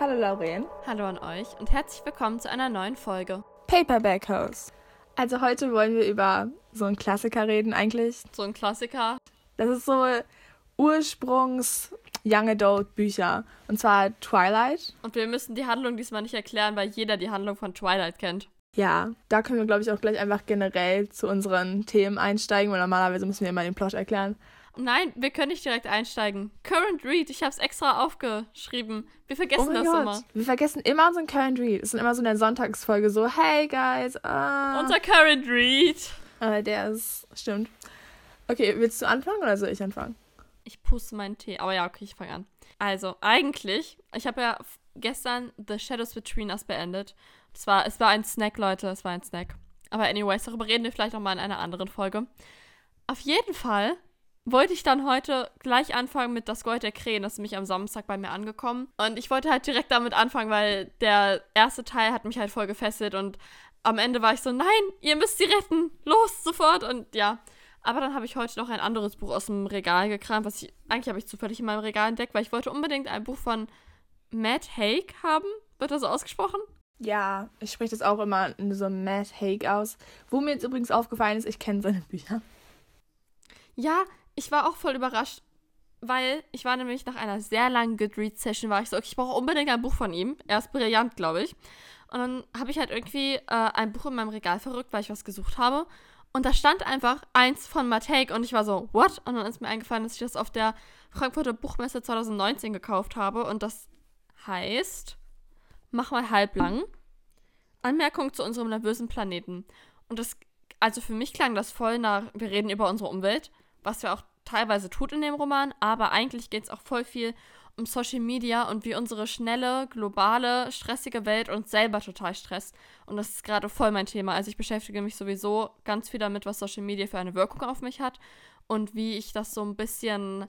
Hallo Lauren. Hallo an euch und herzlich willkommen zu einer neuen Folge. Paperback House. Also heute wollen wir über so einen Klassiker reden eigentlich. So ein Klassiker. Das ist so Ursprungs Young Adult Bücher. Und zwar Twilight. Und wir müssen die Handlung diesmal nicht erklären, weil jeder die Handlung von Twilight kennt. Ja, da können wir, glaube ich, auch gleich einfach generell zu unseren Themen einsteigen, weil normalerweise müssen wir immer den Plot erklären. Nein, wir können nicht direkt einsteigen. Current Read, ich habe es extra aufgeschrieben. Wir vergessen oh das Gott. immer. Wir vergessen immer unseren Current Read. Es ist immer so in der Sonntagsfolge so, hey guys, ah. Unser Current Read. Aber der ist, stimmt. Okay, willst du anfangen oder soll ich anfangen? Ich puste meinen Tee. Aber ja, okay, ich fange an. Also, eigentlich, ich habe ja gestern The Shadows Between Us beendet. Es war, es war ein Snack, Leute, es war ein Snack. Aber anyways, darüber reden wir vielleicht noch mal in einer anderen Folge. Auf jeden Fall wollte ich dann heute gleich anfangen mit Das Gold der Krähen. Das ist nämlich am Samstag bei mir angekommen. Und ich wollte halt direkt damit anfangen, weil der erste Teil hat mich halt voll gefesselt. Und am Ende war ich so, nein, ihr müsst sie retten. Los, sofort. Und ja. Aber dann habe ich heute noch ein anderes Buch aus dem Regal gekramt, was ich, eigentlich habe ich zufällig in meinem Regal entdeckt, weil ich wollte unbedingt ein Buch von Matt Haig haben. Wird das so ausgesprochen? Ja, ich spreche das auch immer so Matt Haig aus. Wo mir jetzt übrigens aufgefallen ist, ich kenne seine Bücher. Ja, ich war auch voll überrascht, weil ich war nämlich nach einer sehr langen Goodreads-Session, war ich so, okay, ich brauche unbedingt ein Buch von ihm. Er ist brillant, glaube ich. Und dann habe ich halt irgendwie äh, ein Buch in meinem Regal verrückt, weil ich was gesucht habe. Und da stand einfach eins von Matejk und ich war so, what? Und dann ist mir eingefallen, dass ich das auf der Frankfurter Buchmesse 2019 gekauft habe. Und das heißt, mach mal halblang. Anmerkung zu unserem nervösen Planeten. Und das, also für mich klang das voll nach, wir reden über unsere Umwelt, was wir auch teilweise tut in dem Roman, aber eigentlich geht es auch voll viel um Social Media und wie unsere schnelle, globale, stressige Welt uns selber total stresst. Und das ist gerade voll mein Thema. Also ich beschäftige mich sowieso ganz viel damit, was Social Media für eine Wirkung auf mich hat und wie ich das so ein bisschen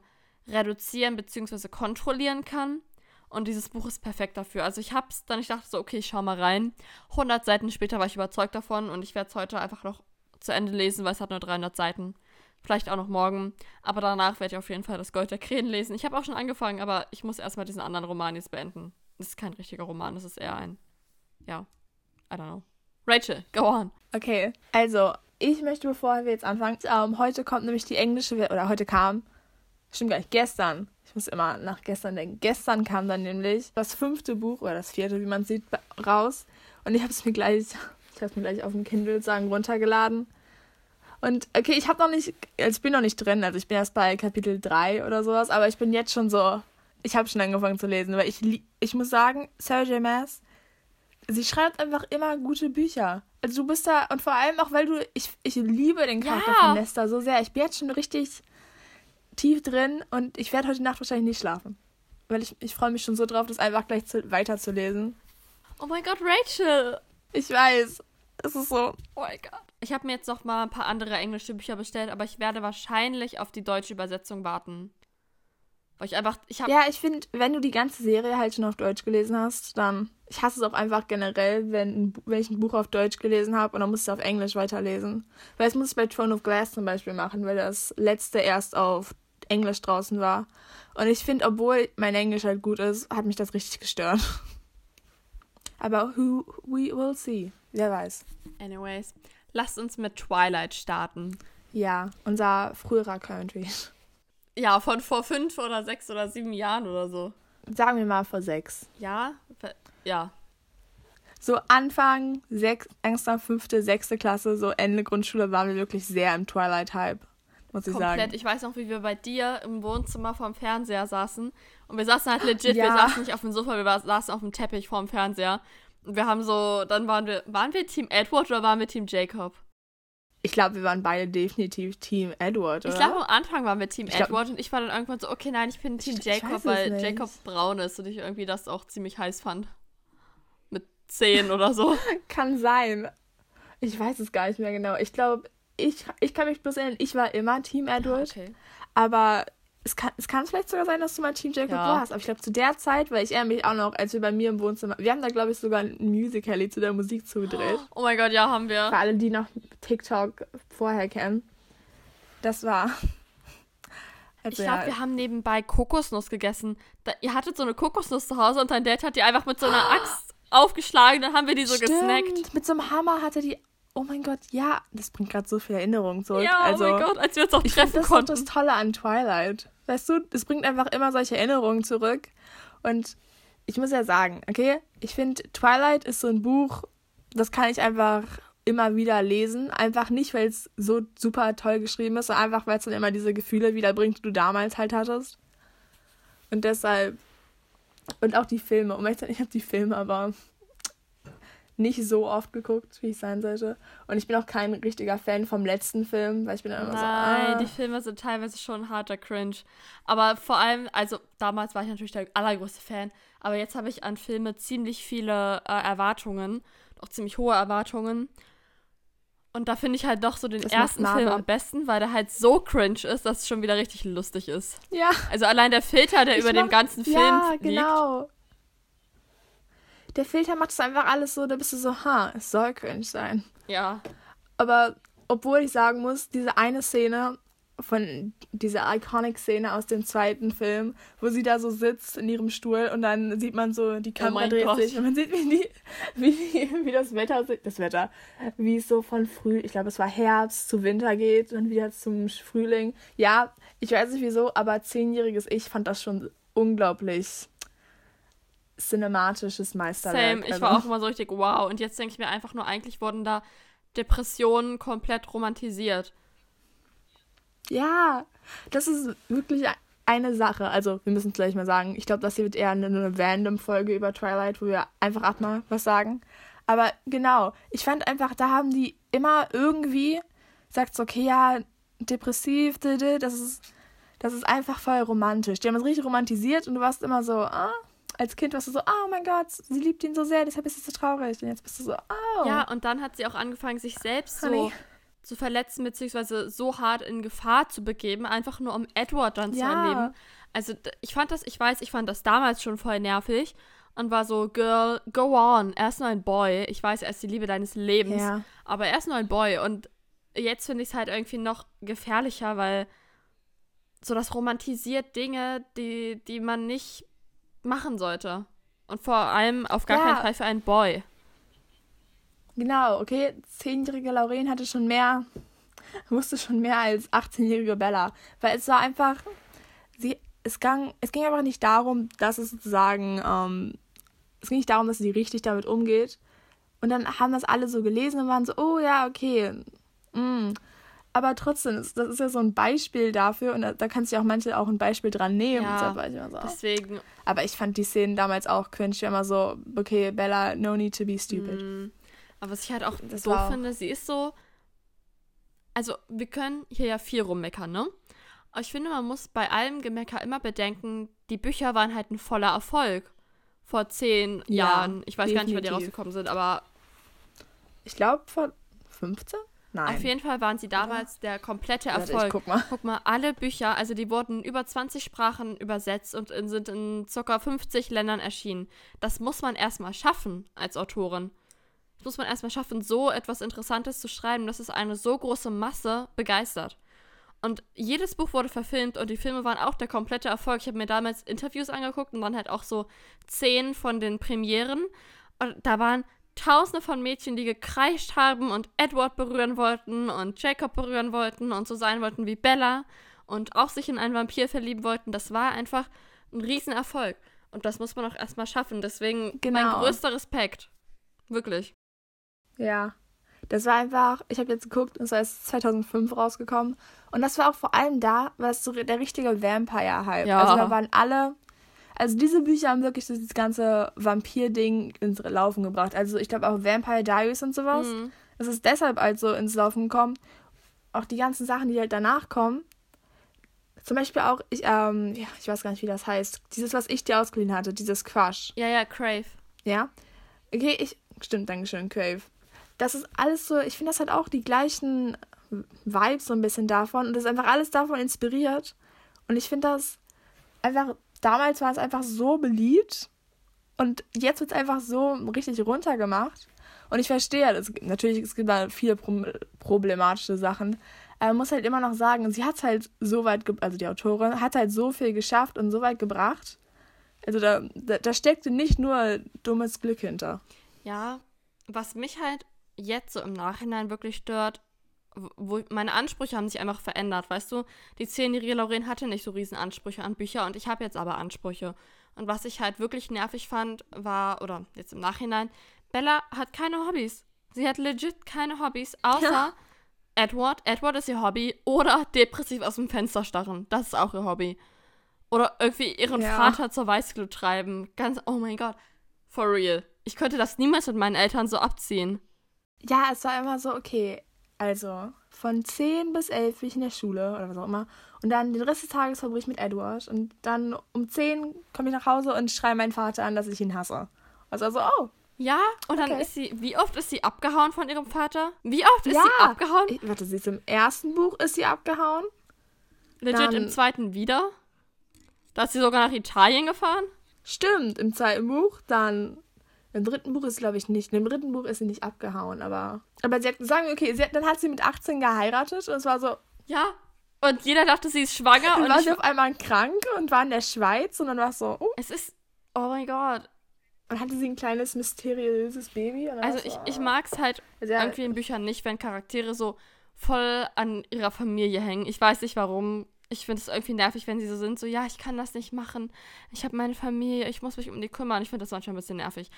reduzieren bzw. kontrollieren kann. Und dieses Buch ist perfekt dafür. Also ich hab's dann, ich dachte so, okay, ich schau mal rein. 100 Seiten später war ich überzeugt davon und ich werde es heute einfach noch zu Ende lesen, weil es hat nur 300 Seiten. Vielleicht auch noch morgen. Aber danach werde ich auf jeden Fall das Gold der Krähen lesen. Ich habe auch schon angefangen, aber ich muss erstmal diesen anderen Roman jetzt beenden. Das ist kein richtiger Roman, das ist eher ein, ja, I don't know. Rachel, go on. Okay, also ich möchte, bevor wir jetzt anfangen, ähm, heute kommt nämlich die englische, oder heute kam, stimmt gar nicht, gestern. Ich muss immer nach gestern denken. Gestern kam dann nämlich das fünfte Buch, oder das vierte, wie man sieht, raus. Und ich habe es mir gleich, ich habe es mir gleich auf dem Kindle sagen runtergeladen. Und okay, ich habe noch nicht, also ich bin noch nicht drin, also ich bin erst bei Kapitel 3 oder sowas, aber ich bin jetzt schon so, ich habe schon angefangen zu lesen, weil ich, lie- ich muss sagen, Sarah J. Maas, sie schreibt einfach immer gute Bücher. Also du bist da, und vor allem auch, weil du, ich, ich liebe den Charakter Ja. von Nesta so sehr. Ich bin jetzt schon richtig tief drin und ich werde heute Nacht wahrscheinlich nicht schlafen. Weil ich, ich freue mich schon so drauf, das einfach gleich zu, weiterzulesen. Oh mein Gott, Rachel. Ich weiß, es ist so, Oh mein Gott. Ich habe mir jetzt noch mal ein paar andere englische Bücher bestellt, aber ich werde wahrscheinlich auf die deutsche Übersetzung warten. Weil ich einfach, ich habe Ja, ich finde, wenn du die ganze Serie halt schon auf Deutsch gelesen hast, dann. Ich hasse es auch einfach generell, wenn, wenn ich ein Buch auf Deutsch gelesen habe und dann musst du auf Englisch weiterlesen. Weil das muss ich bei Throne of Glass zum Beispiel machen, weil das letzte erst auf Englisch draußen war. Und ich finde, obwohl mein Englisch halt gut ist, hat mich das richtig gestört. Aber who we will see. Wer weiß. Anyways, lasst uns mit Twilight starten. Ja, unser früherer Country. Ja, von vor fünf oder sechs oder sieben Jahren oder so. Sagen wir mal vor sechs. Ja? Ja. So Anfang, sechs, Angster, fünfte, sechste Klasse, so Ende Grundschule waren wir wirklich sehr im Twilight-Hype, muss ich Komplett. sagen. Ich weiß noch, wie wir bei dir im Wohnzimmer vorm Fernseher saßen. Und wir saßen halt legit, wir Ja. saßen nicht auf dem Sofa, wir saßen auf dem Teppich vorm Fernseher. Wir haben so, dann waren wir, waren wir Team Edward oder waren wir Team Jacob? Ich glaube, wir waren beide definitiv Team Edward, oder? Ich glaube, am Anfang waren wir Team Ich glaub- Edward und ich war dann irgendwann so, okay, nein, ich bin Team Ich- ich Jacob, es weil nicht. Jacob braun ist und ich irgendwie das auch ziemlich heiß fand. Mit 10 oder so. Kann sein. Ich weiß es gar nicht mehr genau. Ich glaube, ich, ich kann mich bloß erinnern, ich war immer Team Edward, Okay. aber es kann, es kann vielleicht sogar sein, dass du mal Team Jacob Ja. warst. Aber ich glaube, zu der Zeit, weil ich erinnere mich auch noch, als wir bei mir im Wohnzimmer, wir haben da, glaube ich, sogar ein Musical.ly zu der Musik zugedreht. Oh mein Gott, ja, haben wir. Für alle, die noch TikTok vorher kennen. Das war ich glaube, wir haben nebenbei Kokosnuss gegessen. Da, ihr hattet so eine Kokosnuss zu Hause und dein Dad hat die einfach mit so einer Axt aufgeschlagen. Dann haben wir die so Stimmt, gesnackt. Mit so einem Hammer hatte die. Oh mein Gott, ja, das bringt gerade so viele Erinnerungen zurück. Ja, also, oh mein Gott, als wir uns auch treffen das konnten. Das ist das Tolle an Twilight. Weißt du, es bringt einfach immer solche Erinnerungen zurück. Und ich muss ja sagen, okay, ich finde, Twilight ist so ein Buch, das kann ich einfach immer wieder lesen. Einfach nicht, weil es so super toll geschrieben ist, sondern einfach, weil es dann immer diese Gefühle wiederbringt, die du damals halt hattest. Und deshalb. Und auch die Filme. Und ich habe die Filme aber nicht so oft geguckt, wie ich sein sollte. Und ich bin auch kein richtiger Fan vom letzten Film, weil ich bin dann immer Nein, so. Ah. die Filme sind teilweise schon harter Cringe. Aber vor allem, also damals war ich natürlich der allergrößte Fan, aber jetzt habe ich an Filme ziemlich viele äh, Erwartungen, auch ziemlich hohe Erwartungen. Und da finde ich halt doch so den das ersten Film am besten, weil der halt so cringe ist, dass es schon wieder richtig lustig ist. Ja. Also allein der Filter, der ich über mach, dem ganzen Film ja, liegt. genau der Filter macht es einfach alles so, da bist du so, ha, es soll cringe sein. Ja. Aber obwohl ich sagen muss, diese eine Szene von dieser Iconic-Szene aus dem zweiten Film, wo sie da so sitzt in ihrem Stuhl und dann sieht man so, die Kamera oh dreht Gott. sich und man sieht, wie, die, wie, wie das Wetter, das Wetter, wie es so von früh, ich glaube, es war Herbst zu Winter geht und wieder zum Frühling. Ja, ich weiß nicht wieso, aber zehnjähriges Ich fand das schon unglaublich cinematisches Meisterwerk. Same, ich war auch immer so richtig wow. Und jetzt denke ich mir einfach nur, eigentlich wurden da Depressionen komplett romantisiert. Ja, das ist wirklich eine Sache. Also, wir müssen es gleich mal sagen. Ich glaube, das hier wird eher eine, eine random-Folge über Twilight, wo wir einfach ab mal was sagen. Aber genau, ich fand einfach, da haben die immer irgendwie sagt okay, ja, depressiv, das ist, das ist einfach voll romantisch. Die haben es richtig romantisiert und du warst immer so, ah, als Kind warst du so, oh mein Gott, sie liebt ihn so sehr, deshalb ist sie so traurig. Und jetzt bist du so, oh. Ja, und dann hat sie auch angefangen, sich selbst Honey. so zu verletzen, beziehungsweise so hart in Gefahr zu begeben, einfach nur um Edward dann ja. zu erleben. Also ich fand das, ich weiß, ich fand das damals schon voll nervig und war so, Girl, go on, er ist nur ein Boy. Ich weiß, er ist die Liebe deines Lebens, ja. aber er ist nur ein Boy. Und jetzt finde ich es halt irgendwie noch gefährlicher, weil so das romantisiert Dinge, die, die man nicht machen sollte. Und vor allem auf gar ja. keinen Fall für einen Boy. Genau, okay. Zehnjährige Lauren hatte schon mehr, wusste schon mehr als 18-jährige Bella. Weil es war einfach, sie, es ging, es ging einfach nicht darum, dass es sozusagen, ähm, es ging nicht darum, dass sie richtig damit umgeht. Und dann haben das alle so gelesen und waren so, oh ja, okay. Mm aber trotzdem, das ist ja so ein Beispiel dafür und da, da kannst du ja auch manche auch ein Beispiel dran nehmen. Ja, so, deswegen. Aber ich fand die Szenen damals auch cringe. Ich war immer so, okay, Bella, no need to be stupid. Mm. Aber was ich halt auch das so finde, sie ist so. Also, wir können hier ja viel rummeckern, ne? Aber ich finde, man muss bei allem Gemecker immer bedenken, die Bücher waren halt ein voller Erfolg. Vor zehn ja, Jahren. Ich weiß definitiv. gar nicht, wann die rausgekommen sind, aber. Ich glaube, vor 15? Nein. Auf jeden Fall waren sie damals der komplette Erfolg. Warte, guck, mal. guck mal, alle Bücher, also die wurden über 20 Sprachen übersetzt und in, sind in ca. 50 Ländern erschienen. Das muss man erstmal schaffen als Autorin. Das muss man erstmal schaffen, so etwas Interessantes zu schreiben, dass es eine so große Masse begeistert. Und jedes Buch wurde verfilmt und die Filme waren auch der komplette Erfolg. Ich habe mir damals Interviews angeguckt und dann halt auch so zehn von den Premieren. Und da waren tausende von Mädchen, die gekreischt haben und Edward berühren wollten und Jacob berühren wollten und so sein wollten wie Bella und auch sich in einen Vampir verlieben wollten. Das war einfach ein Riesenerfolg. Und das muss man auch erstmal schaffen. Deswegen genau. mein größter Respekt. Wirklich. Ja. Das war einfach, ich habe jetzt geguckt, es ist 2005 rausgekommen. Und das war auch vor allem da, was so der richtige Vampire-Hype. Ja. Also da waren alle also diese Bücher haben wirklich dieses ganze Vampir-Ding ins Laufen gebracht. Also ich glaube auch Vampire Diaries und sowas. Mhm. Es ist deshalb also ins Laufen gekommen. Auch die ganzen Sachen, die halt danach kommen. Zum Beispiel auch, ich, ähm, ja, ich weiß gar nicht, wie das heißt. Dieses, was ich dir ausgeliehen hatte, dieses Crush. Ja, ja, Crave. Ja. Okay, ich. Stimmt, Dankeschön, Crave. Das ist alles so, ich finde, das hat auch die gleichen Vibes so ein bisschen davon. Und das ist einfach alles davon inspiriert. Und ich finde das einfach damals war es einfach so beliebt und jetzt wird es einfach so richtig runtergemacht. Und ich verstehe, es natürlich, es gibt da viele problematische Sachen, Aber man muss halt immer noch sagen, sie hat halt so weit, also die Autorin, hat halt so viel geschafft und so weit gebracht. Also da, da, da steckte nicht nur dummes Glück hinter. Ja, was mich halt jetzt so im Nachhinein wirklich stört, wo meine Ansprüche haben sich einfach verändert, weißt du? Die zehnjährige Lauren hatte nicht so riesen Ansprüche an Bücher und ich habe jetzt aber Ansprüche. Und was ich halt wirklich nervig fand, war, oder jetzt im Nachhinein, Bella hat keine Hobbys. Sie hat legit keine Hobbys, außer Ja. Edward. Edward ist ihr Hobby. Oder depressiv aus dem Fenster starren. Das ist auch ihr Hobby. Oder irgendwie ihren Ja. Vater zur Weißglut treiben. Ganz, oh mein Gott. For real. Ich könnte das niemals mit meinen Eltern so abziehen. Ja, es war immer so, okay, also von 10 bis 11 bin ich in der Schule oder was auch immer. Und dann den Rest des Tages verbringe ich mit Edward. Und dann um 10 komme ich nach Hause und schreie meinen Vater an, dass ich ihn hasse. Also, also oh, Ja, und dann Okay. ist sie, wie oft ist sie abgehauen von ihrem Vater? Wie oft ist ja. sie abgehauen? Ich, warte, sie ist im ersten Buch ist sie abgehauen. Legit dann- im zweiten wieder? Da ist sie sogar nach Italien gefahren? Stimmt, im zweiten Buch. Dann im dritten Buch ist sie, glaube ich, nicht. Im dritten Buch ist sie nicht abgehauen, aber. Aber sie hat, wir, okay, sie hat, dann hat sie mit 18 geheiratet und es war so, Ja. Und jeder dachte, sie ist schwanger dann und war sie auf einmal krank und war in der Schweiz und dann war es so, oh, es ist, oh mein Gott. und hatte sie ein kleines mysteriöses Baby. Also ich, ich mag es halt Also ja, irgendwie in Büchern nicht, wenn Charaktere so voll an ihrer Familie hängen. Ich weiß nicht warum. Ich finde es irgendwie nervig, wenn sie so sind, so, ja, ich kann das nicht machen. Ich habe meine Familie, ich muss mich um die kümmern. Ich finde das manchmal ein bisschen nervig.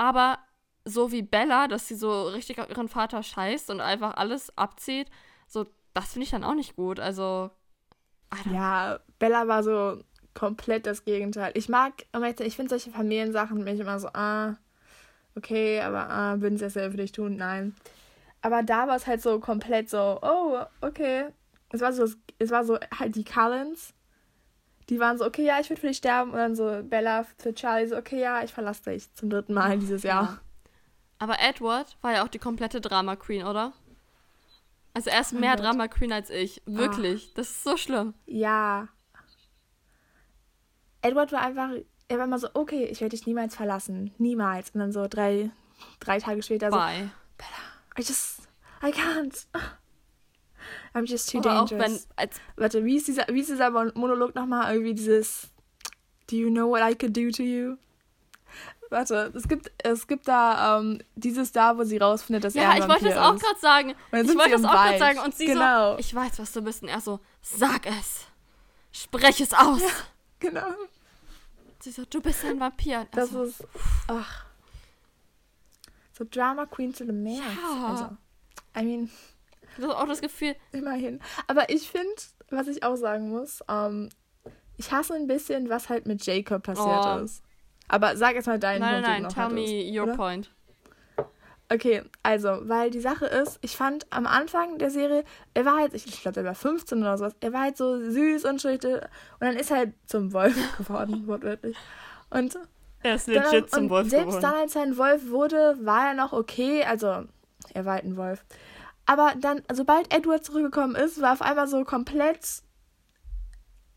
Aber so wie Bella, dass sie so richtig auf ihren Vater scheißt und einfach alles abzieht, so, das finde ich dann auch nicht gut. Also, Ja, Bella war so komplett das Gegenteil. Ich mag, ich finde solche Familiensachen mich immer so, ah, okay, aber ah, würden sie das selber für dich tun? Nein. Aber da war es halt so komplett so, oh, okay. Es war so, es war so halt die Cullens. Die waren so, okay, ja, ich würde für dich sterben. Und dann so Bella für Charlie so, okay, ja, ich verlasse dich zum dritten Mal dieses Jahr. Ja. Aber Edward war ja auch die komplette Drama Queen, oder? Also er ist mehr. Drama Queen als ich. Wirklich. Das ist so schlimm. Ja. Edward war einfach, er war immer so, okay, ich werde dich niemals verlassen. Niemals. Und dann so drei, drei Tage später so, Bye. I just, I can't. I'm just too Oder auch dangerous. wenn, als, Warte, wie ist dieser, wie ist dieser Mon- Monolog nochmal? Irgendwie dieses, do you know what I could do to you? Warte, es gibt, es gibt da ähm, dieses da, wo sie rausfindet, dass er ja, ich wollte das auch gerade sagen. Ich wollte das auch gerade sagen. Und sie Genau. so, ich weiß, was du bist. Und er so, sag es. Sprech es aus. Genau. Sie so, du bist ein Vampir. Das so, ist, ach. So Drama Queen to the Max. Ja. Also, I mean, du hast auch das Gefühl, immerhin. Aber ich finde, was ich auch sagen muss, ähm, ich hasse ein bisschen, was halt mit Jacob passiert Oh. ist. Aber sag jetzt mal deinen nein, Punkt, nein, nein, noch tell hattest, me your oder? point. Okay, also, weil die Sache ist, ich fand am Anfang der Serie, er war halt, ich, ich glaube, er war 15 oder sowas, er war halt so süß und schüchtern und dann ist er halt zum Wolf geworden, wortwörtlich. Und Er ist dann, legit zum und Wolf selbst geworden. dann, als er ein Wolf wurde, war er noch okay, also, er war halt ein Wolf. Aber dann, sobald Edward zurückgekommen ist, war auf einmal so komplett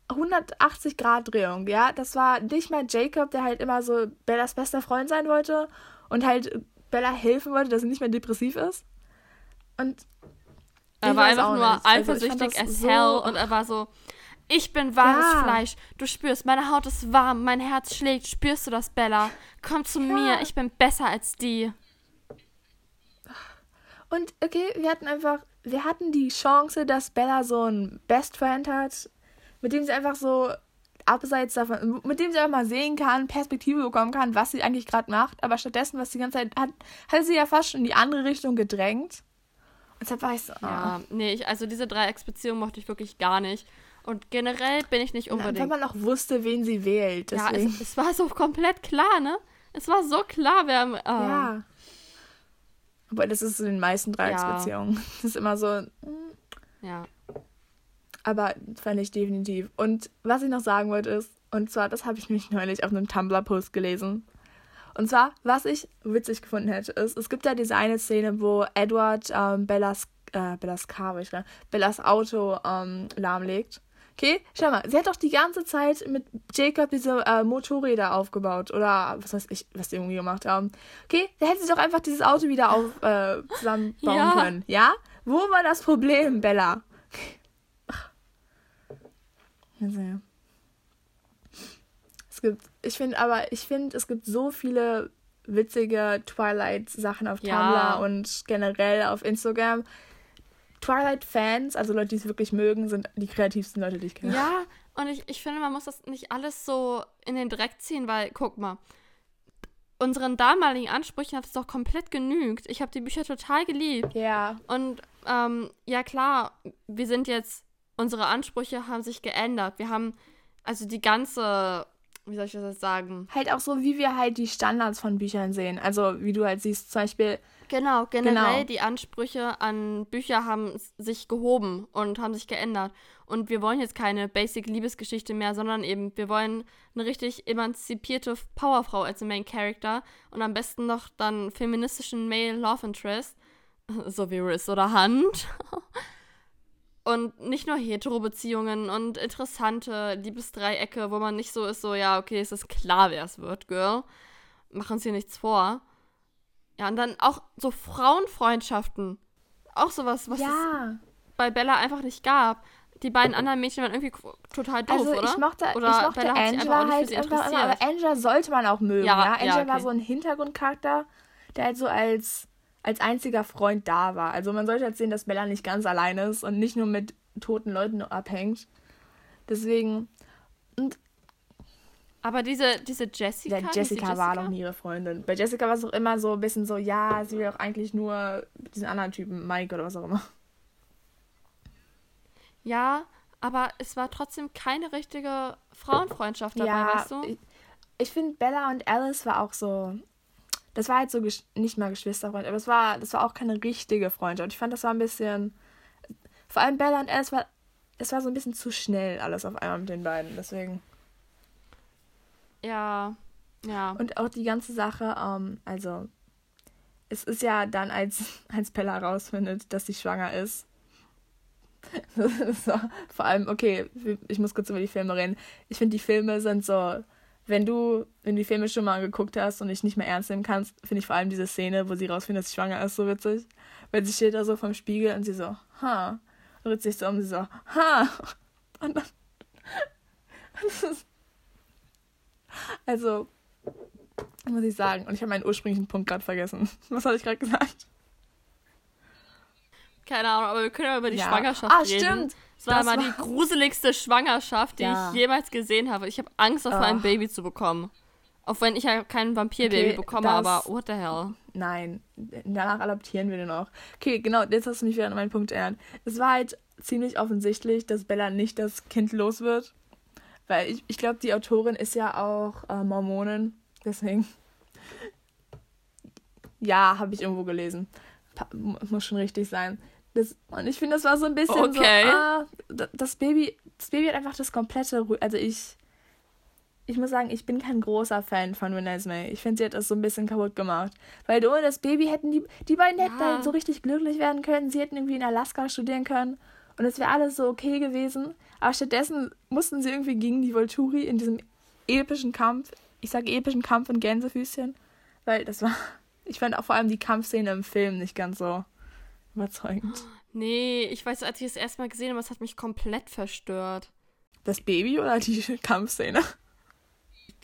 180 Grad Drehung, ja. Das war nicht mal Jacob, der halt immer so Bellas bester Freund sein wollte und halt Bella helfen wollte, dass sie nicht mehr depressiv ist. Und Er war einfach nur nicht. Also, eifersüchtig das as so- hell und er war so, ich bin wahres Ja. Fleisch. Du spürst, meine Haut ist warm, mein Herz schlägt. Spürst du das, Bella? Komm zu mir, ich bin besser als die. Und okay, wir hatten einfach, wir hatten die Chance, dass Bella so einen Best Friend hat, mit dem sie einfach so abseits davon, mit dem sie einfach mal sehen kann, Perspektive bekommen kann, was sie eigentlich gerade macht. Aber stattdessen, was die ganze Zeit hat, hat sie ja fast schon in die andere Richtung gedrängt. Und deshalb war ich so, ah. Ja, nee, ich, also diese Dreiecksbeziehung mochte ich wirklich gar nicht. Und generell bin ich nicht unbedingt. Weil man auch wusste, wen sie wählt. ja, Deswegen. es, es war so komplett klar, ne? Es war so klar, wer. ah. ja. Aber das ist in den meisten Dreiecksbeziehungen. Das ist immer so, ja. Aber fand ich definitiv. Und was ich noch sagen wollte ist, und zwar, das habe ich nämlich neulich auf einem Tumblr-Post gelesen. Und zwar, was ich witzig gefunden hätte, ist, es gibt ja diese eine Szene, wo Edward ähm, Bellas, äh, Bellas Car, ich Bellas Auto ähm, lahmlegt. Okay, schau mal, sie hat doch die ganze Zeit mit Jacob diese äh, Motorräder aufgebaut oder was weiß ich, was die irgendwie gemacht haben. Okay, da hätte sie doch einfach dieses Auto wieder auf, äh, zusammenbauen ja. können, ja? Wo war das Problem, Bella? Also, okay. Es gibt, ich finde aber, ich finde, es gibt so viele witzige Twilight-Sachen auf ja. Tumblr und generell auf Instagram. Twilight-Fans, also Leute, die es wirklich mögen, sind die kreativsten Leute, die ich kenne. Ja, und ich, ich finde, man muss das nicht alles so in den Dreck ziehen, weil, guck mal, unseren damaligen Ansprüchen hat es doch komplett genügt. Ich habe die Bücher total geliebt. Ja. Und ähm, ja klar, wir sind jetzt, unsere Ansprüche haben sich geändert. Wir haben also die ganze, wie soll ich das jetzt sagen? Halt auch so, wie wir halt die Standards von Büchern sehen. Also, wie du halt siehst, zum Beispiel, Genau, generell Genau. die Ansprüche an Bücher haben sich gehoben und haben sich geändert. Und wir wollen jetzt keine Basic-Liebesgeschichte mehr, sondern eben, wir wollen eine richtig emanzipierte Powerfrau als Main Character und am besten noch dann feministischen Male Love Interest, so wie Riz oder Hunt. Und nicht nur Hetero-Beziehungen und interessante Liebesdreiecke, wo man nicht so ist, so, ja, okay, es ist klar, wer es wird, Girl. Machen uns hier nichts vor. Ja, und dann auch so Frauenfreundschaften. Auch sowas, was es ja. bei Bella einfach nicht gab. Die beiden anderen Mädchen waren irgendwie total doof, Also oder? ich mochte, Oder ich mochte Bella einfach Angela für halt einfach immer, aber Angela sollte man auch mögen, Ja, ja. ja, Angela war okay. so ein Hintergrundcharakter, der halt so als, als einziger Freund da war. Also man sollte halt sehen, dass Bella nicht ganz allein ist und nicht nur mit toten Leuten abhängt. Deswegen, Aber diese, diese Jessica. ja, sie Jessica war noch nie ihre Freundin. Bei Jessica war es auch immer so ein bisschen so, ja, sie will auch eigentlich nur diesen anderen Typen, Mike oder was auch immer. Ja, aber es war trotzdem keine richtige Frauenfreundschaft dabei, ja, weißt du? ich, ich finde Bella und Alice war auch so. Das war halt so nicht mal Geschwisterfreund, aber es war, das war auch keine richtige Freundschaft. Ich fand, das war ein bisschen. Vor allem Bella und Alice war. Es war so ein bisschen zu schnell alles auf einmal mit den beiden. Deswegen. Ja, ja. Und auch die ganze Sache, ähm, also. Es ist ja dann, als, als Bella rausfindet, dass sie schwanger ist. so, vor allem, okay, ich muss kurz über die Filme reden. Ich finde, die Filme sind so, wenn du, wenn du die Filme schon mal geguckt hast und dich nicht mehr ernst nehmen kannst, finde ich vor allem diese Szene, wo sie rausfindet, dass sie schwanger ist, so witzig. Weil sie steht da so vom Spiegel und sie so, ha. Und dreht sich so um, sie so, ha. Und dann. Das ist, also, muss ich sagen. Und ich habe meinen ursprünglichen Punkt gerade vergessen. Was hatte ich gerade gesagt? Keine Ahnung, aber wir können ja über die Ja. Schwangerschaft Ah, reden. stimmt. Es war Das mal war- die gruseligste Schwangerschaft, die Ja. ich jemals gesehen habe. Ich habe Angst davor, ein Ach. Baby zu bekommen. Auch wenn ich ja kein Vampirbaby Okay, bekomme, das- aber what the hell? Nein, danach adaptieren wir den auch. Okay, genau, jetzt hast du mich wieder an meinen Punkt erinnert. Es war halt ziemlich offensichtlich, dass Bella nicht das Kind los wird. Weil ich, ich glaube, die Autorin ist ja auch äh, Mormonin. Deswegen. Ja, habe ich irgendwo gelesen. Pa mu- muss schon richtig sein. Das, und ich finde, das war so ein bisschen Okay. so, ah, das Baby, das Baby hat einfach das komplette, also ich, ich muss sagen, ich bin kein großer Fan von Renesmee. Ich finde, sie hat das so ein bisschen kaputt gemacht. Weil ohne das Baby hätten die, die beiden hätten Ja. halt so richtig glücklich werden können. Sie hätten irgendwie in Alaska studieren können. Und es wäre alles so okay gewesen. Aber stattdessen mussten sie irgendwie gegen die Volturi in diesem epischen Kampf. Ich sage epischen Kampf in Gänsefüßchen. Weil das war. Ich fand auch vor allem die Kampfszene im Film nicht ganz so überzeugend. Nee, ich weiß, als ich es erstmal gesehen habe, es hat mich komplett verstört. Das Baby oder die Kampfszene?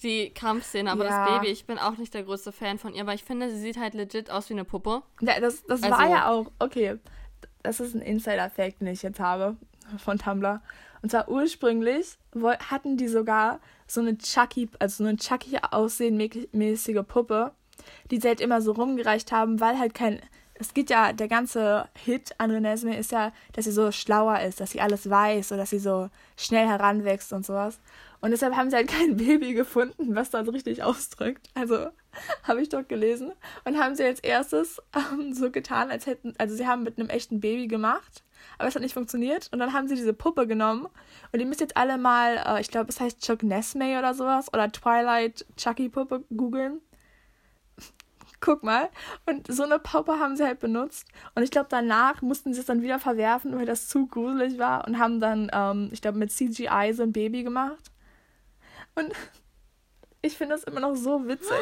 Die Kampfszene, aber Ja. das Baby, ich bin auch nicht der größte Fan von ihr, aber ich finde, sie sieht halt legit aus wie eine Puppe. Ja, das, das war Also- ja auch, okay, das ist ein Insider-Fact, den ich jetzt habe von Tumblr. Und zwar ursprünglich hatten die sogar so eine Chucky, also so eine Chucky aussehenmäßige Puppe, die sie halt immer so rumgereicht haben, weil halt kein, es geht ja, der ganze Hit an Renesmee ist ja, dass sie so schlauer ist, dass sie alles weiß oder dass sie so schnell heranwächst und sowas. Und deshalb haben sie halt kein Baby gefunden, was das richtig ausdrückt. Also habe ich dort gelesen. Und haben sie als erstes ähm, so getan, als hätten, also sie haben mit einem echten Baby gemacht, aber es hat nicht funktioniert. Und dann haben sie diese Puppe genommen. Und ihr müsst jetzt alle mal, äh, ich glaube, es heißt Chuck Nesmay oder sowas, oder Twilight Chucky Puppe googeln. Guck mal. Und so eine Puppe haben sie halt benutzt. Und ich glaube, danach mussten sie es dann wieder verwerfen, weil das zu gruselig war. Und haben dann, ähm, ich glaube, mit CGI so ein Baby gemacht. Und ich finde das immer noch so witzig.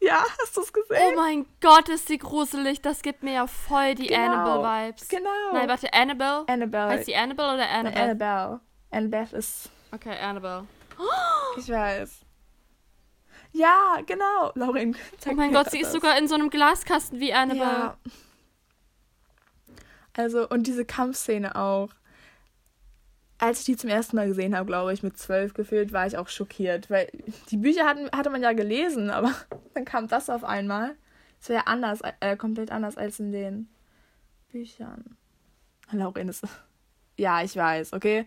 Ja, hast du es gesehen? Oh mein Gott, ist die gruselig. Das gibt mir ja voll die Genau. Annabelle-Vibes. Genau. Nein, warte, Annabelle? Annabelle. Heißt die Annabelle oder Nein, Annabelle? Annabelle. Annabelle ist Okay, Annabelle. Ich weiß. Ja, genau. Lauren. Oh mein Gott, sie ist sogar in so einem Glaskasten wie Annabelle. Ja. Also, und diese Kampfszene auch. Als ich die zum ersten Mal gesehen habe, glaube ich, mit zwölf gefühlt, war ich auch schockiert. Weil die Bücher hatten, hatte man ja gelesen, aber dann kam das auf einmal. Es wäre anders, äh, komplett anders als in den Büchern. Lauren ist. Ja, ich weiß, okay?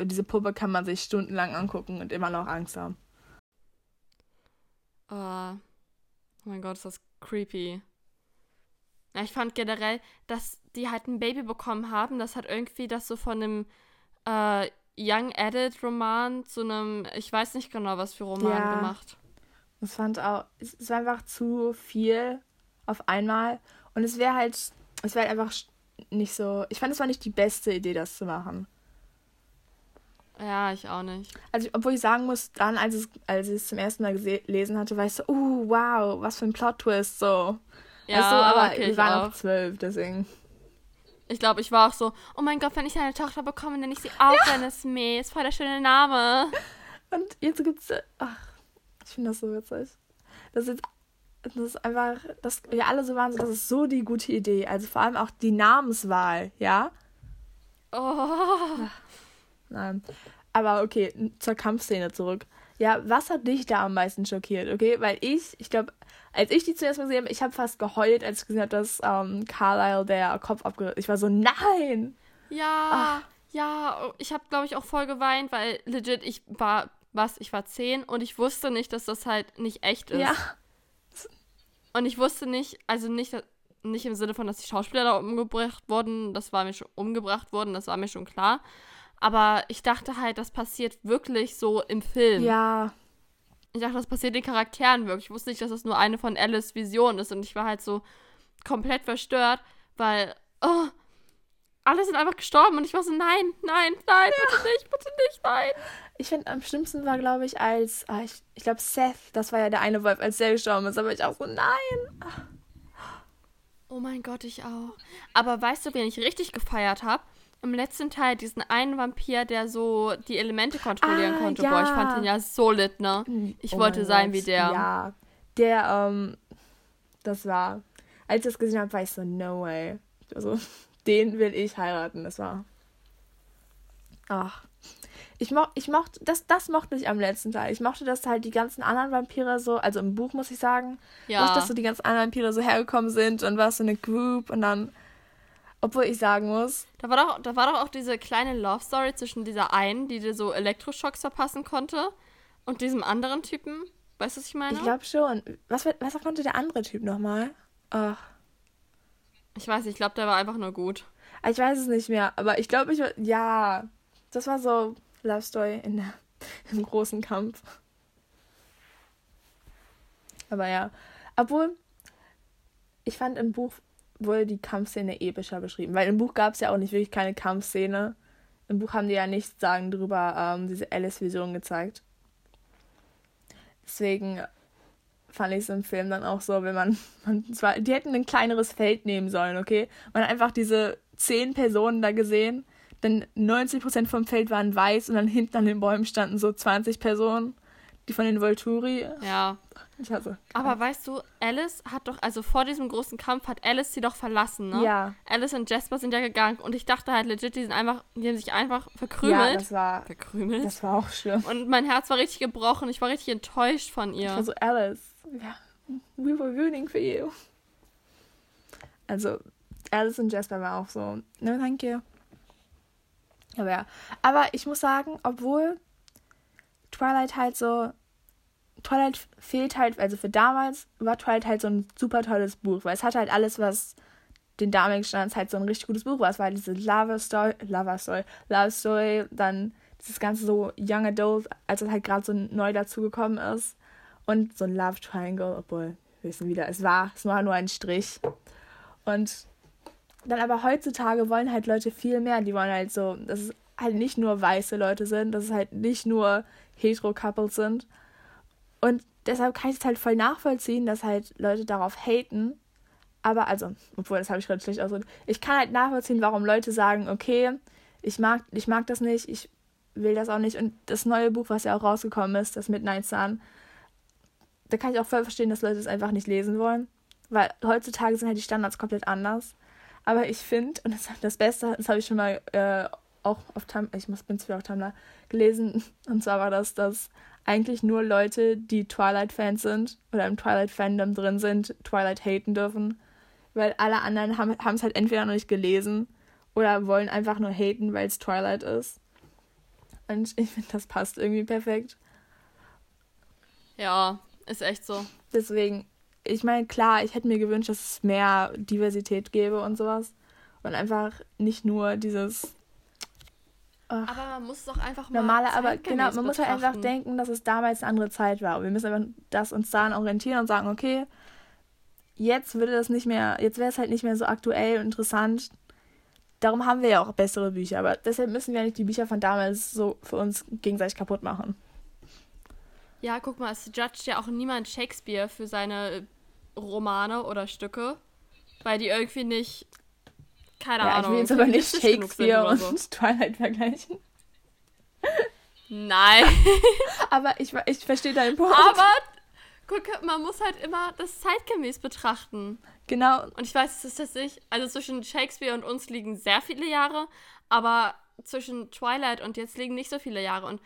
Diese Puppe kann man sich stundenlang angucken und immer noch Angst haben. Oh, oh mein Gott, ist das creepy. Ich fand generell, dass die halt ein Baby bekommen haben, das hat irgendwie das so von einem äh, Young Adult Roman zu einem, ich weiß nicht genau, was für Roman ja, gemacht. Ich fand auch, es war einfach zu viel auf einmal und es wäre halt, es wäre halt einfach nicht so, ich fand, es war nicht die beste Idee, das zu machen. Ja, ich auch nicht. Also, obwohl ich sagen muss, dann, als, es, als ich es zum ersten Mal gelesen hatte, war ich so, uh, wow, was für ein Plot-Twist, so. Ja, du, aber okay, wir waren auch zwölf, deswegen. Ich glaube, ich war auch so, oh mein Gott, wenn ich eine Tochter bekomme, nenne ich sie auch ja. Dennis May. Ist voll der schöne Name. Und jetzt gibt's, ach, ich finde das so witzig. Das ist, das ist einfach, dass wir alle so waren, das ist so die gute Idee. Also vor allem auch die Namenswahl, ja? Oh. Ach. Nein. Aber okay, zur Kampfszene zurück. Ja, was hat dich da am meisten schockiert, okay? Weil ich, ich glaube, als ich die zuerst mal gesehen habe, ich habe fast geheult, als ich gesehen habe, dass ähm, Carlisle der Kopf abgerissen Ich war so, nein! Ja, Ach. ja, ich habe, glaube ich, auch voll geweint, weil legit, ich war, was, ich war zehn und ich wusste nicht, dass das halt nicht echt ist. Ja. Und ich wusste nicht, also nicht, nicht im Sinne von, dass die Schauspieler da umgebracht wurden, das war mir schon umgebracht worden, das war mir schon klar. Aber ich dachte halt, das passiert wirklich so im Film. Ja. Ich dachte, das passiert den Charakteren wirklich. Ich wusste nicht, dass das nur eine von Alice Vision ist. Und ich war halt so komplett verstört, weil, oh, alle sind einfach gestorben. Und ich war so, nein, nein, nein, ja. bitte nicht, bitte nicht, nein. Ich finde, am schlimmsten war, glaube ich, als, ah, ich, ich glaube, Seth, das war ja der eine Wolf, als der gestorben ist. Aber ich auch so, nein. Oh mein Gott, ich auch. Aber weißt du, wen ich richtig gefeiert habe? Im letzten Teil diesen einen Vampir, der so die Elemente kontrollieren ah, konnte. Ja. Boah, ich fand den ja so lit, ne? Hm, ich oh wollte sein Gott. wie der. Ja, der, ähm, das war, als ich das gesehen habe, war ich so, no way. Also, den will ich heiraten, das war. Ach. Ich, mo ich mochte, das, das mochte ich am letzten Teil. Ich mochte, dass halt die ganzen anderen Vampire so, also im Buch muss ich sagen, ja. mochte, dass so die ganzen anderen Vampire so hergekommen sind und war so eine Group und dann obwohl ich sagen muss. Da war doch, da war doch auch diese kleine Love Story zwischen dieser einen, die dir so Elektroschocks verpassen konnte, und diesem anderen Typen. Weißt du, was ich meine? Ich glaube schon. Was, was konnte der andere Typ nochmal? Ach. Ich weiß, ich glaube, der war einfach nur gut. Ah, ich weiß es nicht mehr, aber ich glaube, ich ja, das war so Love Story in der, im großen Kampf. Aber ja, obwohl ich fand im Buch wurde die Kampfszene epischer beschrieben. Weil im Buch gab es ja auch nicht wirklich keine Kampfszene. Im Buch haben die ja nichts sagen drüber, ähm, diese Alice-Vision gezeigt. Deswegen fand ich es im Film dann auch so, wenn man, man zwar, die hätten ein kleineres Feld nehmen sollen, okay? Man hat einfach diese zehn Personen da gesehen, denn 90% vom Feld waren weiß und dann hinten an den Bäumen standen so 20 Personen die von den Volturi. Ja. Ich hasse. Aber weißt du, Alice hat doch, also vor diesem großen Kampf hat Alice sie doch verlassen, ne? Ja. Alice und Jasper sind ja gegangen und ich dachte halt legit, die sind einfach, die haben sich einfach verkrümelt. Ja, das war. Verkrümelt. Das war auch schlimm. Und mein Herz war richtig gebrochen. Ich war richtig enttäuscht von ihr. Also Alice, ja, we were rooting for you. Also Alice und Jasper war auch so, no thank you. Aber ja, aber ich muss sagen, obwohl Twilight halt so. Twilight fehlt halt, also für damals war Twilight halt so ein super tolles Buch, weil es hat halt alles, was den damaligen Standards halt so ein richtig gutes Buch war. Es war halt diese Lava Story, Lava Story, Love Story, dann dieses ganze so Young Adult, als es halt gerade so neu dazugekommen ist. Und so ein Love Triangle, obwohl, wir wissen wieder, es war, es war nur ein Strich. Und dann aber heutzutage wollen halt Leute viel mehr. Die wollen halt so, dass es halt nicht nur weiße Leute sind, dass es halt nicht nur hetero-Couples sind. Und deshalb kann ich es halt voll nachvollziehen, dass halt Leute darauf haten. Aber also, obwohl, das habe ich gerade schlecht ausgedrückt. Ich kann halt nachvollziehen, warum Leute sagen, okay, ich mag, ich mag das nicht, ich will das auch nicht. Und das neue Buch, was ja auch rausgekommen ist, das Midnight Sun, da kann ich auch voll verstehen, dass Leute es einfach nicht lesen wollen. Weil heutzutage sind halt die Standards komplett anders. Aber ich finde, und das, das Beste, das habe ich schon mal äh, auch auf Tumblr, ich bin es auf Tumblr gelesen, und zwar war das, dass eigentlich nur Leute, die Twilight-Fans sind oder im Twilight-Fandom drin sind, Twilight haten dürfen. Weil alle anderen haben es halt entweder noch nicht gelesen oder wollen einfach nur haten, weil es Twilight ist. Und ich finde, das passt irgendwie perfekt. Ja, ist echt so. Deswegen, ich meine, klar, ich hätte mir gewünscht, dass es mehr Diversität gäbe und sowas. Und einfach nicht nur dieses. Aber man muss doch einfach mal. Normale, aber genau, man betrachten. muss halt einfach denken, dass es damals eine andere Zeit war. Und wir müssen einfach das uns daran orientieren und sagen, okay, jetzt würde das nicht mehr, jetzt wäre es halt nicht mehr so aktuell und interessant. Darum haben wir ja auch bessere Bücher. Aber deshalb müssen wir nicht die Bücher von damals so für uns gegenseitig kaputt machen. Ja, guck mal, es judgt ja auch niemand Shakespeare für seine Romane oder Stücke, weil die irgendwie nicht, keine ja, Ahnung. Ich will jetzt aber nicht Shakespeare und so. Twilight vergleichen. Nein. aber ich, ich verstehe deinen Punkt. Aber guck, man muss halt immer das zeitgemäß betrachten. Genau. Und ich weiß, es ist das nicht. Also zwischen Shakespeare und uns liegen sehr viele Jahre, aber zwischen Twilight und jetzt liegen nicht so viele Jahre. Und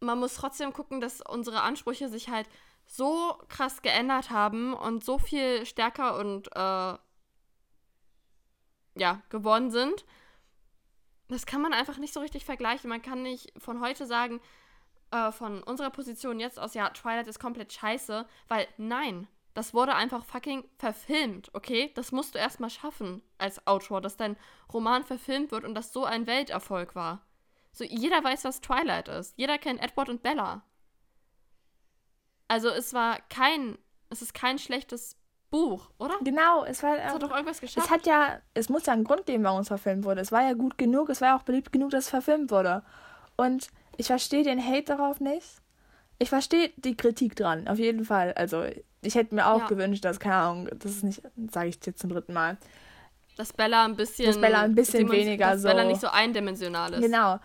man muss trotzdem gucken, dass unsere Ansprüche sich halt so krass geändert haben und so viel stärker und äh, ja, geworden sind. Das kann man einfach nicht so richtig vergleichen. Man kann nicht von heute sagen, äh, von unserer Position jetzt aus, ja, Twilight ist komplett scheiße, weil nein, das wurde einfach fucking verfilmt, okay? Das musst du erstmal schaffen als Autor, dass dein Roman verfilmt wird und das so ein Welterfolg war. So, jeder weiß, was Twilight ist. Jeder kennt Edward und Bella. Also es war kein, es ist kein schlechtes Buch, oder? Genau, es war. Es hat doch irgendwas geschafft. Es hat ja, es muss ja einen Grund geben, warum es verfilmt wurde. Es war ja gut genug, es war ja auch beliebt genug, dass es verfilmt wurde. Und ich verstehe den Hate darauf nicht. Ich verstehe die Kritik dran, auf jeden Fall. Also, ich hätte mir auch ja. gewünscht, dass, keine Ahnung, das ist nicht, sage ich jetzt zum dritten Mal, dass Bella ein bisschen, dass Bella ein bisschen weniger dass so. Bella nicht so eindimensional ist. Genau.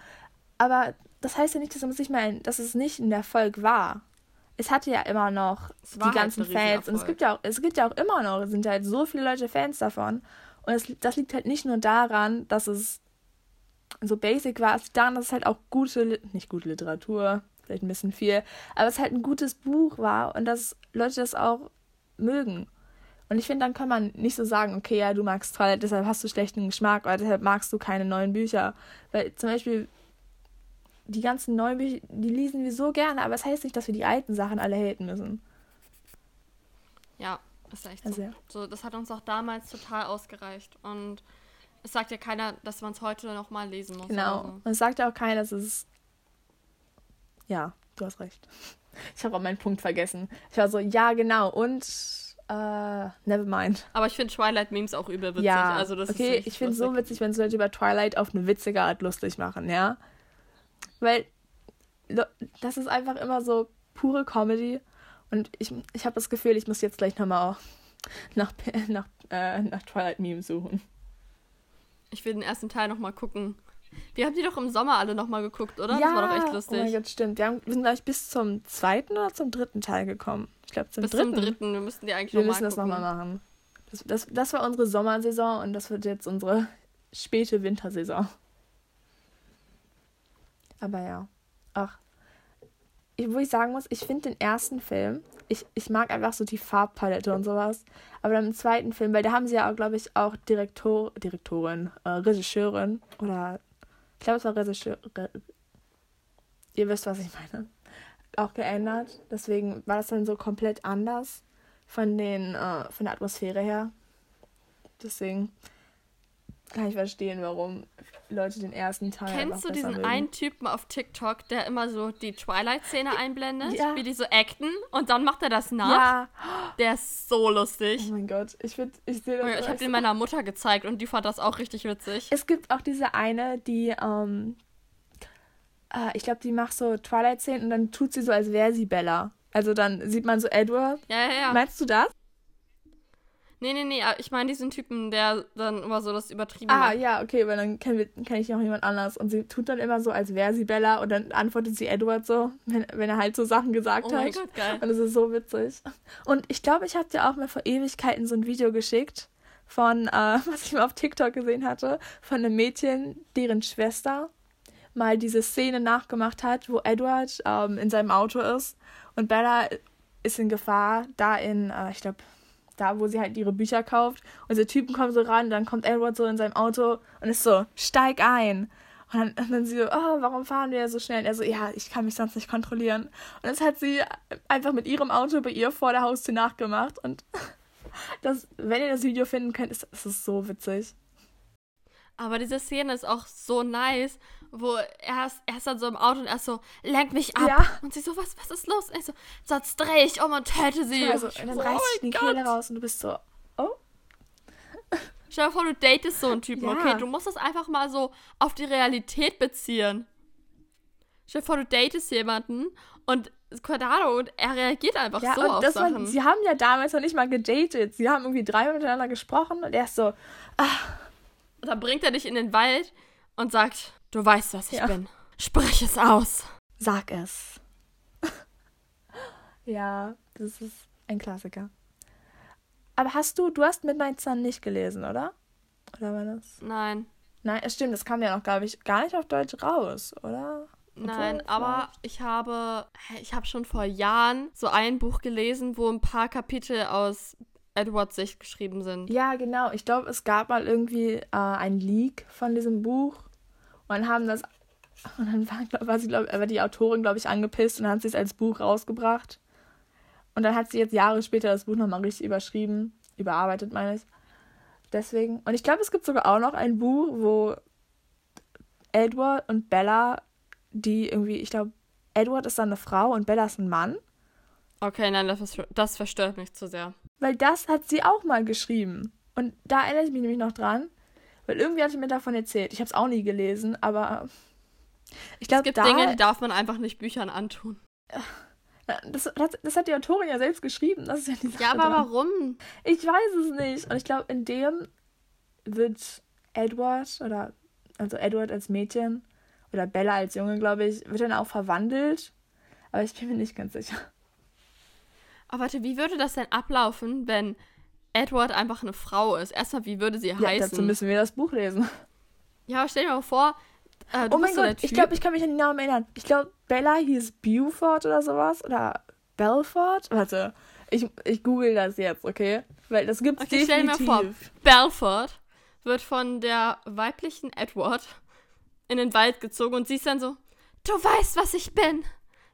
Aber das heißt ja nicht, dass, nicht mehr, dass es nicht ein Erfolg war. Es hatte ja immer noch die halt ganzen Fans. Und es gibt ja auch, es gibt ja auch immer noch, es sind halt so viele Leute Fans davon. Und es, das liegt halt nicht nur daran, dass es so basic war, es liegt daran, dass es halt auch gute, nicht gute Literatur, vielleicht ein bisschen viel, aber es halt ein gutes Buch war und dass Leute das auch mögen. Und ich finde, dann kann man nicht so sagen, okay, ja, du magst Twilight, deshalb hast du schlechten Geschmack oder deshalb magst du keine neuen Bücher. Weil zum Beispiel die ganzen neuen Bücher, die lesen wir so gerne, aber es das heißt nicht, dass wir die alten Sachen alle haten müssen. Ja, ist echt so. Also, so. Das hat uns auch damals total ausgereicht. Und es sagt ja keiner, dass man es heute nochmal lesen muss. Genau. So. Und es sagt ja auch keiner, dass es. Ja, du hast recht. Ich habe auch meinen Punkt vergessen. Ich war so, ja, genau. Und. Uh, never mind. Aber ich finde Twilight-Memes auch übel witzig. Ja, also das okay, ich finde es so witzig, wenn es Leute über Twilight auf eine witzige Art lustig machen, ja. Weil das ist einfach immer so pure Comedy. Und ich, ich habe das Gefühl, ich muss jetzt gleich nochmal nach, nach, äh, nach Twilight Memes suchen. Ich will den ersten Teil nochmal gucken. Wir haben die doch im Sommer alle nochmal geguckt, oder? Ja, das war doch echt lustig. Oh mein Gott, stimmt. Wir, haben, wir sind, glaube ich, bis zum zweiten oder zum dritten Teil gekommen. Ich glaube, zum bis dritten. Bis zum dritten. Wir müssten die eigentlich nochmal Wir müssen das nochmal machen. Das, das, das war unsere Sommersaison und das wird jetzt unsere späte Wintersaison. Aber ja. Ach. Ich, wo ich sagen muss, ich finde den ersten Film, ich, ich mag einfach so die Farbpalette und sowas. Aber dann im zweiten Film, weil da haben sie ja auch, glaube ich, auch Direktor, Direktorin, äh, Regisseurin oder ich glaube, es war Regisseur. Re, ihr wisst, was ich meine. Auch geändert. Deswegen war das dann so komplett anders von, den, äh, von der Atmosphäre her. Deswegen kann ich verstehen, warum Leute den ersten Teil. Kennst du diesen mögen. einen Typen auf TikTok, der immer so die Twilight-Szene einblendet, ja. wie die so acten und dann macht er das nach? Ja. Der ist so lustig. Oh mein Gott, ich finde, ich sehe das. Ich habe den meiner Mutter gezeigt und die fand das auch richtig witzig. Es gibt auch diese eine, die, ähm, äh, ich glaube, die macht so Twilight-Szenen und dann tut sie so, als wäre sie Bella. Also dann sieht man so Edward. Ja, ja, ja. Meinst du das? Nee, nee, nee, ich meine diesen Typen, der dann immer so das übertrieben Ah, macht. ja, okay, weil dann kenne kenn ich noch jemand anders. Und sie tut dann immer so, als wäre sie Bella und dann antwortet sie Edward so, wenn, wenn er halt so Sachen gesagt Oh hat. mein Gott, geil. Und es ist so witzig. Und ich glaube, ich habe dir auch mal vor Ewigkeiten so ein Video geschickt von, äh, was ich mal auf TikTok gesehen hatte, von einem Mädchen, deren Schwester mal diese Szene nachgemacht hat, wo Edward ähm, in seinem Auto ist und Bella ist in Gefahr, da in, äh, ich glaube, da, wo sie halt ihre Bücher kauft. Und diese Typen kommen so ran, dann kommt Edward so in seinem Auto und ist so, steig ein. Und dann, und dann sie so, oh, warum fahren wir so schnell? Und er so, ja, ich kann mich sonst nicht kontrollieren. Und das hat sie einfach mit ihrem Auto bei ihr vor der Haustür nachgemacht. Und das, wenn ihr das Video finden könnt, ist, ist es so witzig. Aber diese Szene ist auch so nice, wo er ist, er ist dann so im Auto und er ist so, lenk mich ab. Ja. Und sie so, was, was ist los? Und er so, sonst dreh ich um und töte sie. Also, Und ich dann so, reißt oh die Kehle raus und du bist so, oh. Stell dir vor, du datest so einen Typen, Ja. okay? Du musst das einfach mal so auf die Realität beziehen. Stell dir vor, du datest jemanden und Ahnung, und er reagiert einfach Ja, so und auf das war, Sachen. sie haben ja damals noch nicht mal gedatet. Sie haben irgendwie dreimal miteinander gesprochen und er ist so, Und dann bringt er dich in den Wald und sagt, du weißt, was ich Ja. bin. Sprich es aus. sag es. ja, das ist ein Klassiker. Aber hast du, du hast Midnight Sun nicht gelesen, oder? Oder war das? Nein, Nein, es stimmt, das kam ja noch, glaube ich, gar nicht auf Deutsch raus, oder? nein, aber ich habe, ich habe schon vor Jahren so ein Buch gelesen, wo ein paar Kapitel aus Edwards Sicht geschrieben sind. Ja, genau. Ich glaube, es gab mal irgendwie äh, ein Leak von diesem Buch und dann haben das und dann war, war sie, glaub, war die Autorin, glaube ich, angepisst und dann hat sie es als Buch rausgebracht. Und dann hat sie jetzt Jahre später das Buch nochmal richtig überschrieben, überarbeitet, meine ich. Deswegen. Und ich glaube, es gibt sogar auch noch ein Buch, wo Edward und Bella, die irgendwie, ich glaube, Edward ist dann eine Frau und Bella ist ein Mann. Okay, nein, das, das verstört mich zu sehr. Weil das hat sie auch mal geschrieben. Und da erinnere ich mich nämlich noch dran. Weil irgendwie hat sie mir davon erzählt. Ich habe es auch nie gelesen, aber ich Es glaube, gibt da, Dinge, die darf man einfach nicht Büchern antun. das, das, das hat die Autorin ja selbst geschrieben. Das ist ja die Sache Ja, aber dran. warum? Ich weiß es nicht. Und ich glaube, in dem wird Edward oder also Edward als Mädchen oder Bella als Junge, glaube ich, wird dann auch verwandelt. Aber ich bin mir nicht ganz sicher. Aber warte, wie würde das denn ablaufen, wenn Edward einfach eine Frau ist? Erstmal, wie würde sie Ja, heißen? dazu müssen wir das Buch lesen. Ja, aber stell dir mal vor, äh, du oh mein Gott, ich glaube, ich kann mich an den Namen erinnern. Ich glaube, Bella hieß Beaufort oder sowas. Oder Belfort. Warte, ich, ich google das jetzt, okay? Weil das gibt's Okay, stell dir mal definitiv. vor, Belfort wird von der weiblichen Edward in den Wald gezogen und sie ist dann so, du weißt, was ich bin.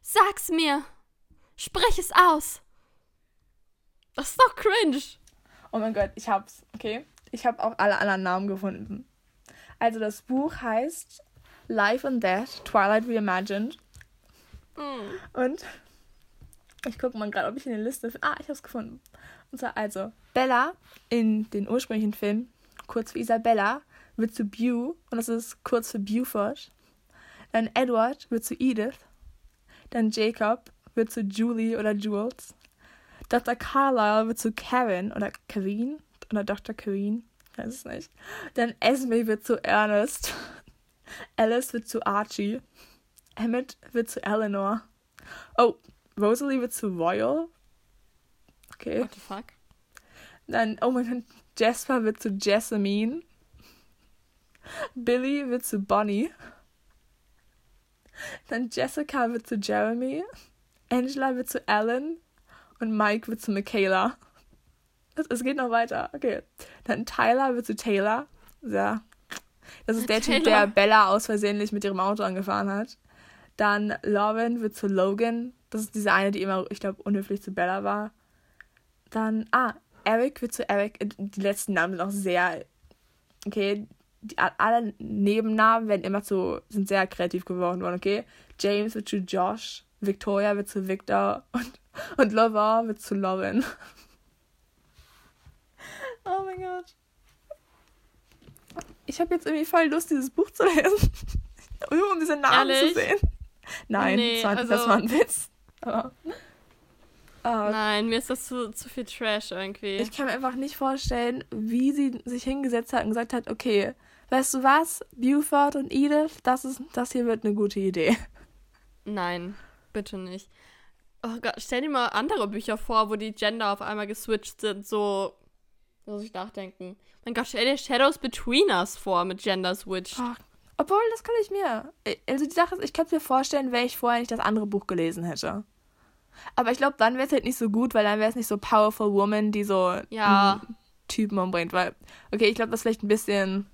Sag's mir. Sprich es aus. Das ist doch cringe. Oh mein Gott, ich hab's, okay? Ich habe auch alle anderen Namen gefunden. Also das Buch heißt Life and Death, Twilight Reimagined. Hm. Und ich gucke mal gerade, ob ich in der Liste. Ah, ich habe es gefunden. Und zwar also, Bella in den ursprünglichen Film, kurz für Isabella, wird zu Bew und das ist kurz für Beaufort. Dann Edward wird zu Edith. Dann Jacob wird zu Julie oder Jules. Dr. Carlyle wird zu Kevin oder Kevin oder Dr. Kevin. Weiß es nicht. Dann Esme wird zu Ernest. Alice wird zu Archie. Emmett wird zu Eleanor. Oh, Rosalie wird zu Royal. Okay. What the fuck? Dann, oh mein Gott, Jasper wird zu Jessamine. Billy wird zu Bonnie. Dann Jessica wird zu Jeremy. Angela wird zu Alan. Und Mike wird zu Michaela. Es, es geht noch weiter. Okay. Dann Tyler wird zu Taylor. Ja. Das ist der Typ, Taylor. der Bella aus versehentlich mit ihrem Auto angefahren hat. Dann Lauren wird zu Logan. Das ist diese eine, die immer, ich glaube, unhöflich zu Bella war. Dann, ah, Eric wird zu Eric. Die letzten Namen sind auch sehr, okay. Die, alle Nebennamen werden immer zu, sind sehr kreativ geworden worden, okay. James wird zu Josh. Victoria wird zu Victor. Und, und Lavar wird zu Lauren. Oh mein Gott. Ich habe jetzt irgendwie voll Lust, dieses Buch zu lesen. Nur um diese Namen Ehrlich? zu sehen. Nein, Nee, das, war, das also- war ein Witz. Aber Oh, Nein, mir ist das zu, zu viel Trash irgendwie. Ich kann mir einfach nicht vorstellen, wie sie sich hingesetzt hat und gesagt hat, okay, weißt du was, Buford und Edith, das ist, das hier wird eine gute Idee. Nein, bitte nicht. Oh Gott, stell dir mal andere Bücher vor, wo die Gender auf einmal geswitcht sind, so muss ich nachdenken. Mein Gott, stell dir Shadows Between Us vor mit Gender Switch. Oh, obwohl, das kann ich mir. Also die Sache ist, ich könnte mir vorstellen, wenn ich vorher nicht das andere Buch gelesen hätte. Aber ich glaube, dann wäre es halt nicht so gut, weil dann wäre es nicht so Powerful Woman, die so Ja. Typen umbringt. Weil, okay, ich glaube, das ist vielleicht ein bisschen.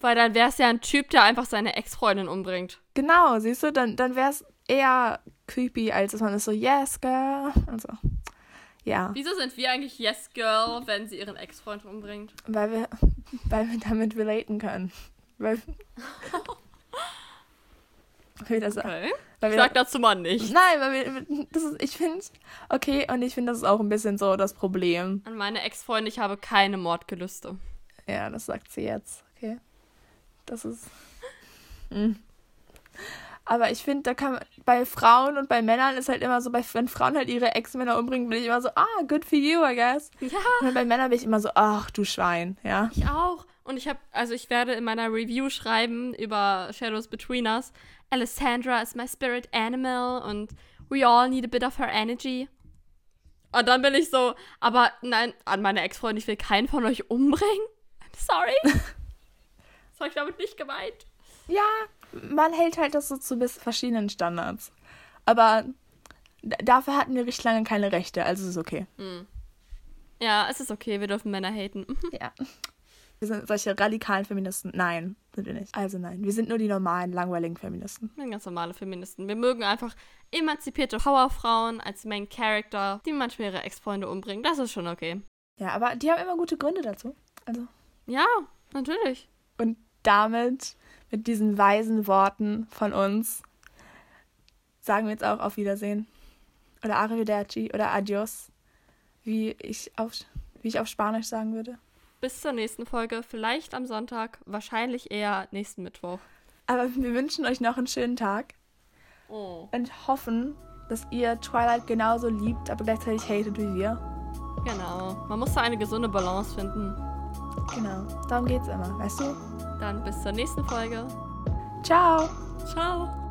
Weil dann wäre es ja ein Typ, der einfach seine Ex-Freundin umbringt. Genau, siehst du, dann, dann wäre es eher creepy, als dass man ist so, yes, girl. Also, ja. Wieso sind wir eigentlich Yes Girl, wenn sie ihren Ex-Freund umbringt? Weil wir, weil wir damit relaten können. Weil, weil das, Okay. weil Ich sag dazu mal nicht. Nein, weil wir, das ist, ich finde, okay, und ich finde, das ist auch ein bisschen so das Problem. An meine Ex-Freunde, ich habe keine Mordgelüste. Ja, das sagt sie jetzt, okay. Das ist. Hm. Aber ich finde, da kann man, bei Frauen und bei Männern ist halt immer so, bei, wenn Frauen halt ihre Ex-Männer umbringen, bin ich immer so, ah, good for you, I guess. Ja, Und bei Männern bin ich immer so, ach, du Schwein, ja. ich auch. Und ich habe, also ich werde in meiner Review schreiben über Shadows Between Us. Alessandra is my spirit animal und we all need a bit of her energy. Und dann bin ich so, aber nein, an meine Ex-Freunde, ich will keinen von euch umbringen. I'm sorry. das habe ich damit nicht gemeint. Ja, man hält halt das so zu bis verschiedenen Standards. Aber dafür hatten wir richtig lange keine Rechte, also ist okay. Ja, es ist okay, wir dürfen Männer haten. Ja. Wir sind solche radikalen Feministen. Nein, sind wir nicht. Also nein, wir sind nur die normalen, langweiligen Feministen. Wir sind ganz normale Feministen. Wir mögen einfach emanzipierte Powerfrauen als Main Character, die manchmal ihre Ex-Freunde umbringen. Das ist schon okay. Ja, aber die haben immer gute Gründe dazu. Also. Ja, natürlich. Und damit, mit diesen weisen Worten von uns, sagen wir jetzt auch auf Wiedersehen. Oder Arrivederci oder Adios, wie ich auf, wie ich auf Spanisch sagen würde. Bis zur nächsten Folge, vielleicht am Sonntag, wahrscheinlich eher nächsten Mittwoch. Aber wir wünschen euch noch einen schönen Tag Oh. und hoffen, dass ihr Twilight genauso liebt, aber gleichzeitig hatet wie wir. Genau. Man muss da eine gesunde Balance finden. Genau, darum geht's immer, weißt du? Dann bis zur nächsten Folge. Ciao! Ciao.